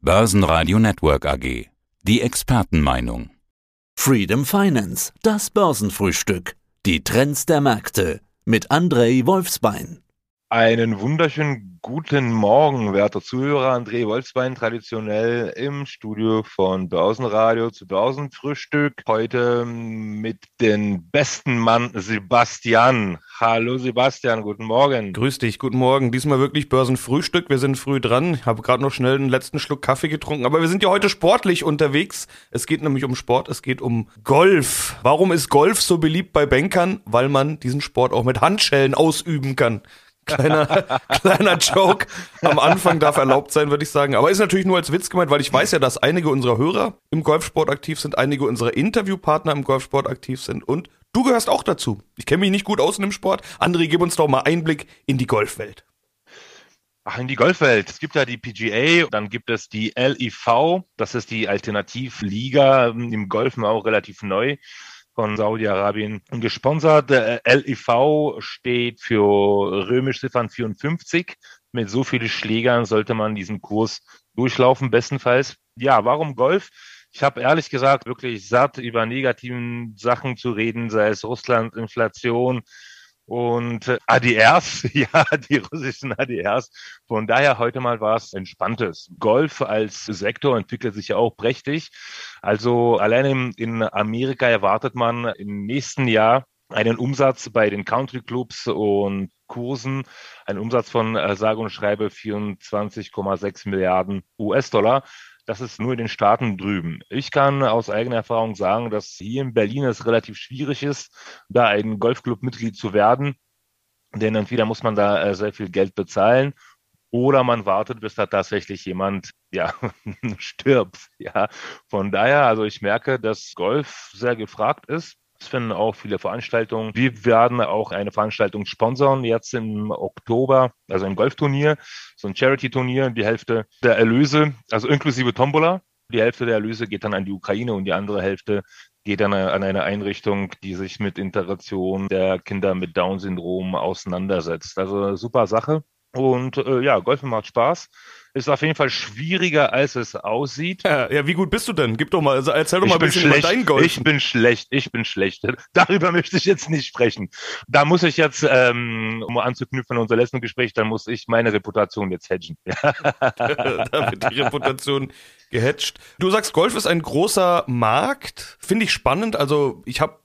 Börsenradio Network AG. Die Expertenmeinung. Freedom Finance, das Börsenfrühstück. Die Trends der Märkte mit Andrei Wolfsbein. Einen wunderschönen guten Morgen, werter Zuhörer. André Wolfsbein, traditionell im Studio von Börsenradio zu Börsenfrühstück. Heute mit dem besten Mann Sebastian. Hallo Sebastian, guten Morgen. Grüß dich, guten Morgen. Diesmal wirklich Börsenfrühstück. Wir sind früh dran. Ich habe gerade noch schnell den letzten Schluck Kaffee getrunken. Aber wir sind ja heute sportlich unterwegs. Es geht nämlich um Sport, es geht um Golf. Warum ist Golf so beliebt bei Bankern? Weil man diesen Sport auch mit Handschellen ausüben kann. Kleiner, kleiner Joke. Am Anfang darf erlaubt sein, würde ich sagen. Aber ist natürlich nur als Witz gemeint, weil ich weiß ja, dass einige unserer Hörer im Golfsport aktiv sind, einige unserer Interviewpartner im Golfsport aktiv sind und du gehörst auch dazu. Ich kenne mich nicht gut aus in dem Sport. André, gib uns doch mal Einblick in die Golfwelt. Ach, in die Golfwelt. Es gibt ja die PGA, dann gibt es die LIV, das ist die Alternativliga im Golfen auch relativ neu von Saudi-Arabien gesponsert. Der LIV steht für römisch Ziffern 54. Mit so vielen Schlägern sollte man diesen Kurs durchlaufen, bestenfalls. Ja, warum Golf? Ich habe ehrlich gesagt wirklich satt, über negativen Sachen zu reden, sei es Russland, Inflation, und äh, ADRs, ja, die russischen ADRs. Von daher heute mal was Entspanntes. Golf als Sektor entwickelt sich ja auch prächtig. Also alleine in Amerika erwartet man im nächsten Jahr einen Umsatz bei den Country Clubs und Kursen, einen Umsatz von äh, sage und schreibe 24,6 Milliarden US-Dollar. Das ist nur in den Staaten drüben. Ich kann aus eigener Erfahrung sagen, dass hier in Berlin es relativ schwierig ist, da ein Golfclub-Mitglied zu werden. Denn entweder muss man da äh, sehr viel Geld bezahlen oder man wartet, bis da tatsächlich jemand ja stirbt. Ja, von daher, also ich merke, dass Golf sehr gefragt ist. Es finden auch viele Veranstaltungen. Wir werden auch eine Veranstaltung sponsern jetzt im Oktober, also ein Golfturnier, so ein Charity-Turnier. Die Hälfte der Erlöse, also inklusive Tombola, die Hälfte der Erlöse geht dann an die Ukraine und die andere Hälfte geht dann an eine Einrichtung, die sich mit Integration der Kinder mit Down-Syndrom auseinandersetzt. Also super Sache. Und äh, ja, Golfen macht Spaß. Ist auf jeden Fall schwieriger, als es aussieht. Ja, ja wie gut bist du denn? Gib doch mal, also erzähl doch mal ein bisschen schlecht. über dein Golf. Ich bin schlecht, ich bin schlecht. Darüber möchte ich jetzt nicht sprechen. Da muss ich jetzt, ähm, um anzuknüpfen an unser letzten Gespräch, dann muss ich meine Reputation jetzt hedgen. da wird die Reputation gehatcht. Du sagst, Golf ist ein großer Markt. Finde ich spannend. Also ich habe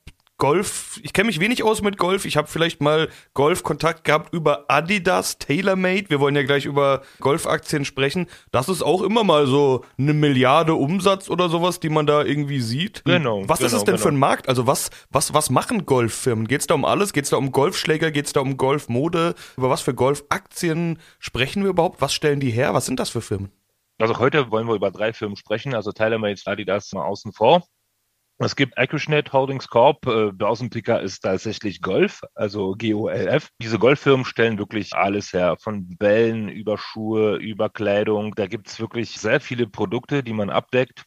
Golf, ich kenne mich wenig aus mit Golf. Ich habe vielleicht mal Golf-Kontakt gehabt über Adidas TaylorMade. Wir wollen ja gleich über Golfaktien sprechen. Das ist auch immer mal so eine Milliarde Umsatz oder sowas, die man da irgendwie sieht. Genau. Was genau, ist es denn genau. für ein Markt? Also was, was, was machen Golffirmen? Geht es da um alles? Geht es da um Golfschläger? Geht es da um Golfmode? Über was für Golfaktien sprechen wir überhaupt? Was stellen die her? Was sind das für Firmen? Also heute wollen wir über drei Firmen sprechen, also TaylorMade, Adidas mal außen vor. Es gibt Acushnet Holdings Corp, äh, Börsenticker ist tatsächlich Golf, also G-O-L-F. Diese Golffirmen stellen wirklich alles her, von Bällen über Schuhe, über Kleidung. Da gibt's wirklich sehr viele Produkte, die man abdeckt.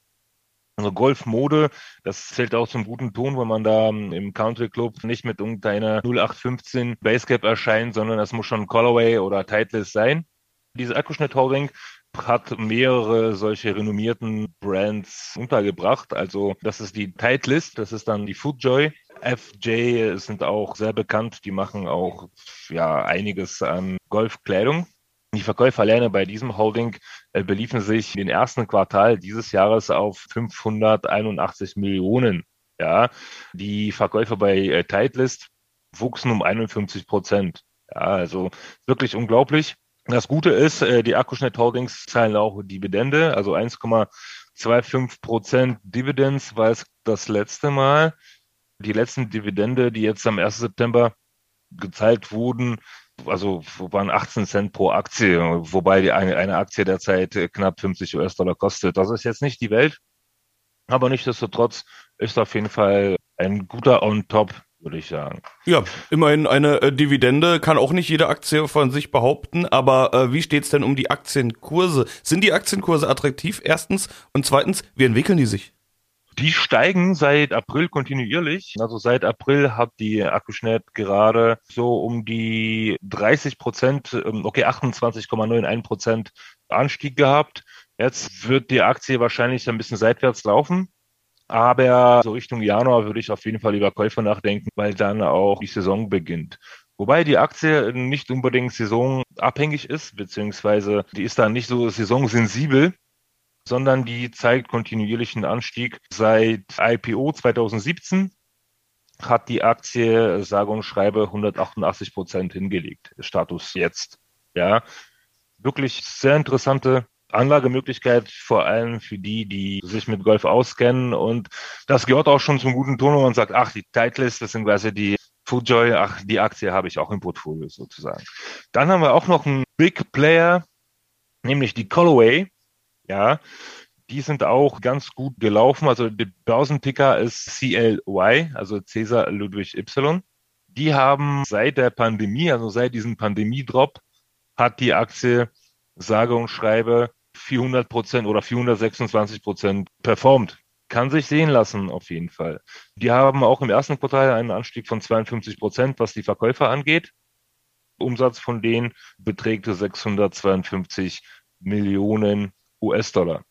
Also Golfmode, das zählt auch zum guten Ton, wenn man da im Country Club nicht mit irgendeiner 0815 Basecap erscheint, sondern es muss schon Colorway oder Titleist sein. Diese Acushnet Holding hat mehrere solche renommierten Brands untergebracht. Also das ist die Titleist, das ist dann die Foodjoy. FJ sind auch sehr bekannt, die machen auch ja einiges an Golfkleidung. Die Verkäufe alleine bei diesem Holding äh, beliefen sich im ersten Quartal dieses Jahres auf 581 Millionen. Ja, die Verkäufe bei äh, Titleist wuchsen um 51 Prozent. Ja, also wirklich unglaublich. Das Gute ist, äh, die Akkuschnitt Holdings zahlen auch Dividende, also 1,25 Prozent Dividends war es das letzte Mal. Die letzten Dividende, die jetzt am 1. September gezahlt wurden, also waren 18 Cent pro Aktie, wobei die eine, eine Aktie derzeit knapp 50 US-Dollar kostet. Das ist jetzt nicht die Welt, aber nichtsdestotrotz ist auf jeden Fall ein guter On-Top würde ich sagen. Ja, immerhin eine äh, Dividende kann auch nicht jede Aktie von sich behaupten, aber äh, wie steht's denn um die Aktienkurse? Sind die Aktienkurse attraktiv? Erstens und zweitens, wie entwickeln die sich? Die steigen seit April kontinuierlich. Also seit April hat die Akkuschnet gerade so um die 30 Prozent, okay, 28,91 Prozent Anstieg gehabt. Jetzt wird die Aktie wahrscheinlich ein bisschen seitwärts laufen. Aber so Richtung Januar würde ich auf jeden Fall über Käufer nachdenken, weil dann auch die Saison beginnt. Wobei die Aktie nicht unbedingt saisonabhängig ist, beziehungsweise die ist dann nicht so saisonsensibel, sondern die zeigt kontinuierlichen Anstieg. Seit IPO 2017 hat die Aktie sage und schreibe 188 Prozent hingelegt. Status jetzt. Ja, wirklich sehr interessante Anlagemöglichkeit, vor allem für die, die sich mit Golf auskennen. Und das gehört auch schon zum guten Ton, wo man sagt, ach, die Titleist, das sind quasi die Foodjoy, ach, die Aktie habe ich auch im Portfolio sozusagen. Dann haben wir auch noch einen Big Player, nämlich die Callaway. Ja, die sind auch ganz gut gelaufen. Also der Börsenticker ist CLY, also Cäsar Ludwig Y. Die haben seit der Pandemie, also seit diesem Pandemie-Drop, hat die Aktie sage und schreibe 400 Prozent oder 426 Prozent performt. Kann sich sehen lassen, auf jeden Fall. Die haben auch im ersten Quartal einen Anstieg von 52 Prozent, was die Verkäufer angeht. Umsatz von denen beträgt 652 Millionen US-Dollar.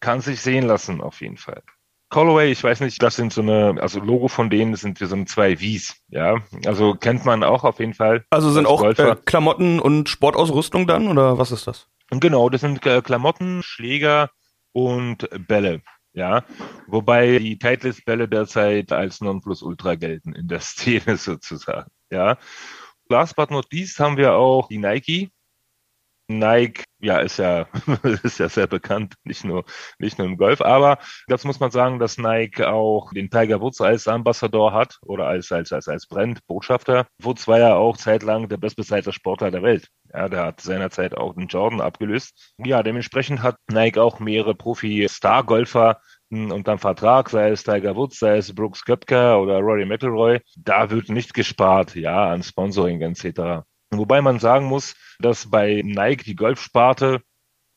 Kann sich sehen lassen, auf jeden Fall. Callaway, ich weiß nicht, das sind so eine, also Logo von denen sind so zwei Vs, ja. Also kennt man auch auf jeden Fall. Also sind auch äh, Klamotten und Sportausrüstung dann oder was ist das? Genau, das sind äh, Klamotten, Schläger und Bälle. Ja, wobei die Titleist-Bälle derzeit als Nonplusultra gelten in der Szene sozusagen. Ja, last but not least haben wir auch die Nike. Nike, ja, ist ja, ist ja sehr bekannt, nicht nur, nicht nur im Golf, aber das muss man sagen, dass Nike auch den Tiger Woods als Ambassador hat oder als, als, als, als Brand, Botschafter. Woods war ja auch zeitlang der bestbezahlte Sportler der Welt. Ja, der hat seinerzeit auch den Jordan abgelöst. Ja, dementsprechend hat Nike auch mehrere Profi-Star-Golfer unter Vertrag, sei es Tiger Woods, sei es Brooks Köpker oder Rory McIlroy. Da wird nicht gespart, ja, an Sponsoring etc. Wobei man sagen muss, dass bei Nike die Golfsparte,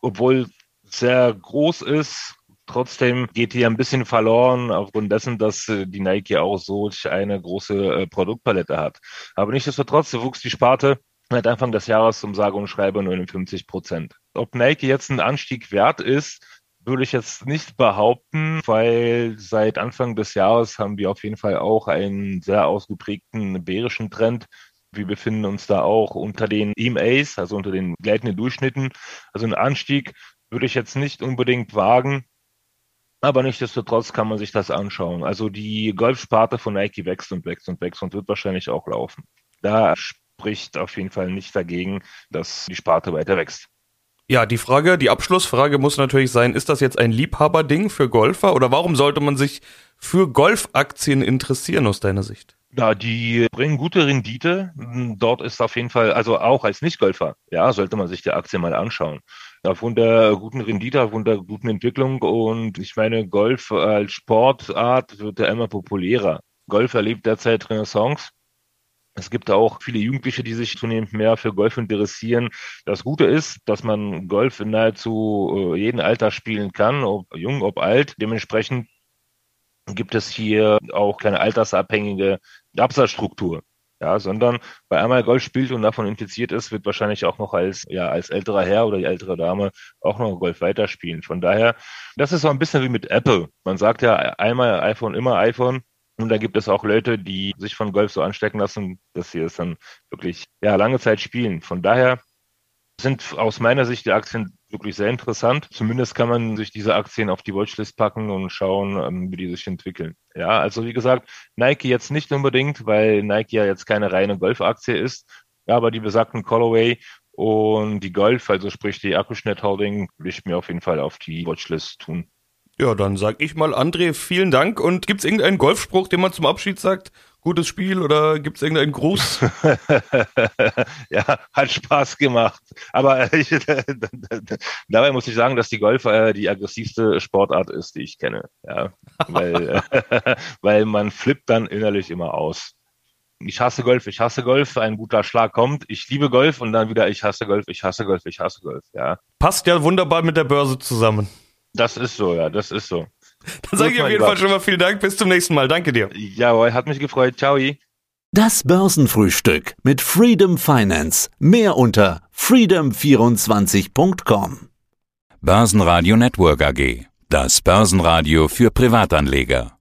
obwohl sehr groß ist, trotzdem geht die ein bisschen verloren aufgrund dessen, dass äh, die Nike auch so eine große äh, Produktpalette hat. Aber nichtsdestotrotz wuchs die Sparte seit Anfang des Jahres um sage und schreibe 59 Prozent. Ob Nike jetzt ein Anstieg wert ist, würde ich jetzt nicht behaupten, weil seit Anfang des Jahres haben wir auf jeden Fall auch einen sehr ausgeprägten bärischen Trend wir befinden uns da auch unter den EMAs, also unter den gleitenden Durchschnitten. Also einen Anstieg würde ich jetzt nicht unbedingt wagen. Aber nichtsdestotrotz kann man sich das anschauen. Also die Golfsparte von Nike wächst und wächst und wächst und wird wahrscheinlich auch laufen. Da spricht auf jeden Fall nicht dagegen, dass die Sparte weiter wächst. Ja, die Frage, die Abschlussfrage muss natürlich sein, ist das jetzt ein Liebhaberding für Golfer oder warum sollte man sich für Golfaktien interessieren aus deiner Sicht? Ja, die bringen gute Rendite. Dort ist auf jeden Fall, also auch als Nicht-Golfer, ja, sollte man sich die Aktie mal anschauen. Aufgrund der guten Rendite, aufgrund der guten Entwicklung und ich meine, Golf als Sportart wird ja immer populärer. Golf erlebt derzeit Renaissance. Es gibt auch viele Jugendliche, die sich zunehmend mehr für Golf interessieren. Das Gute ist, dass man Golf in nahezu äh, jedem Alter spielen kann, ob jung, ob alt. Dementsprechend gibt es hier auch keine altersabhängige Absatzstruktur. Ja, sondern bei einmal Golf spielt und davon infiziert ist, wird wahrscheinlich auch noch als, ja, als älterer Herr oder die ältere Dame auch noch Golf weiterspielen. Von daher, das ist so ein bisschen wie mit Apple. Man sagt ja einmal iPhone, immer iPhone. Und da gibt es auch Leute, die sich von Golf so anstecken lassen, dass sie es dann wirklich, ja, lange Zeit spielen. Von daher sind aus meiner Sicht die Aktien wirklich sehr interessant. Zumindest kann man sich diese Aktien auf die Watchlist packen und schauen, ähm, wie die sich entwickeln. Ja, also wie gesagt, Nike jetzt nicht unbedingt, weil Nike ja jetzt keine reine Golfaktie ist, aber die besagten Callaway und die Golf, also sprich die Akkuschnitt Holding, will ich mir auf jeden Fall auf die Watchlist tun. Ja, dann sag ich mal, André, vielen Dank. Und gibt's irgendeinen Golfspruch, den man zum Abschied sagt? Gutes Spiel oder gibt's irgendeinen Gruß? ja, hat Spaß gemacht. Aber ich, dabei muss ich sagen, dass die Golf äh, die aggressivste Sportart ist, die ich kenne. Ja, weil, weil man flippt dann innerlich immer aus. Ich hasse Golf, ich hasse Golf, ein guter Schlag kommt, ich liebe Golf und dann wieder ich hasse Golf, ich hasse Golf, ich hasse Golf, ja. Passt ja wunderbar mit der Börse zusammen. Das ist so, ja, das ist so. Dann sage ich auf jeden Fall schon mal vielen Dank. Bis zum nächsten Mal. Danke dir. Jawohl, hat mich gefreut. Ciao. Das Börsenfrühstück mit Freedom Finance. Mehr unter freedom24.com. Börsenradio Network AG. Das Börsenradio für Privatanleger.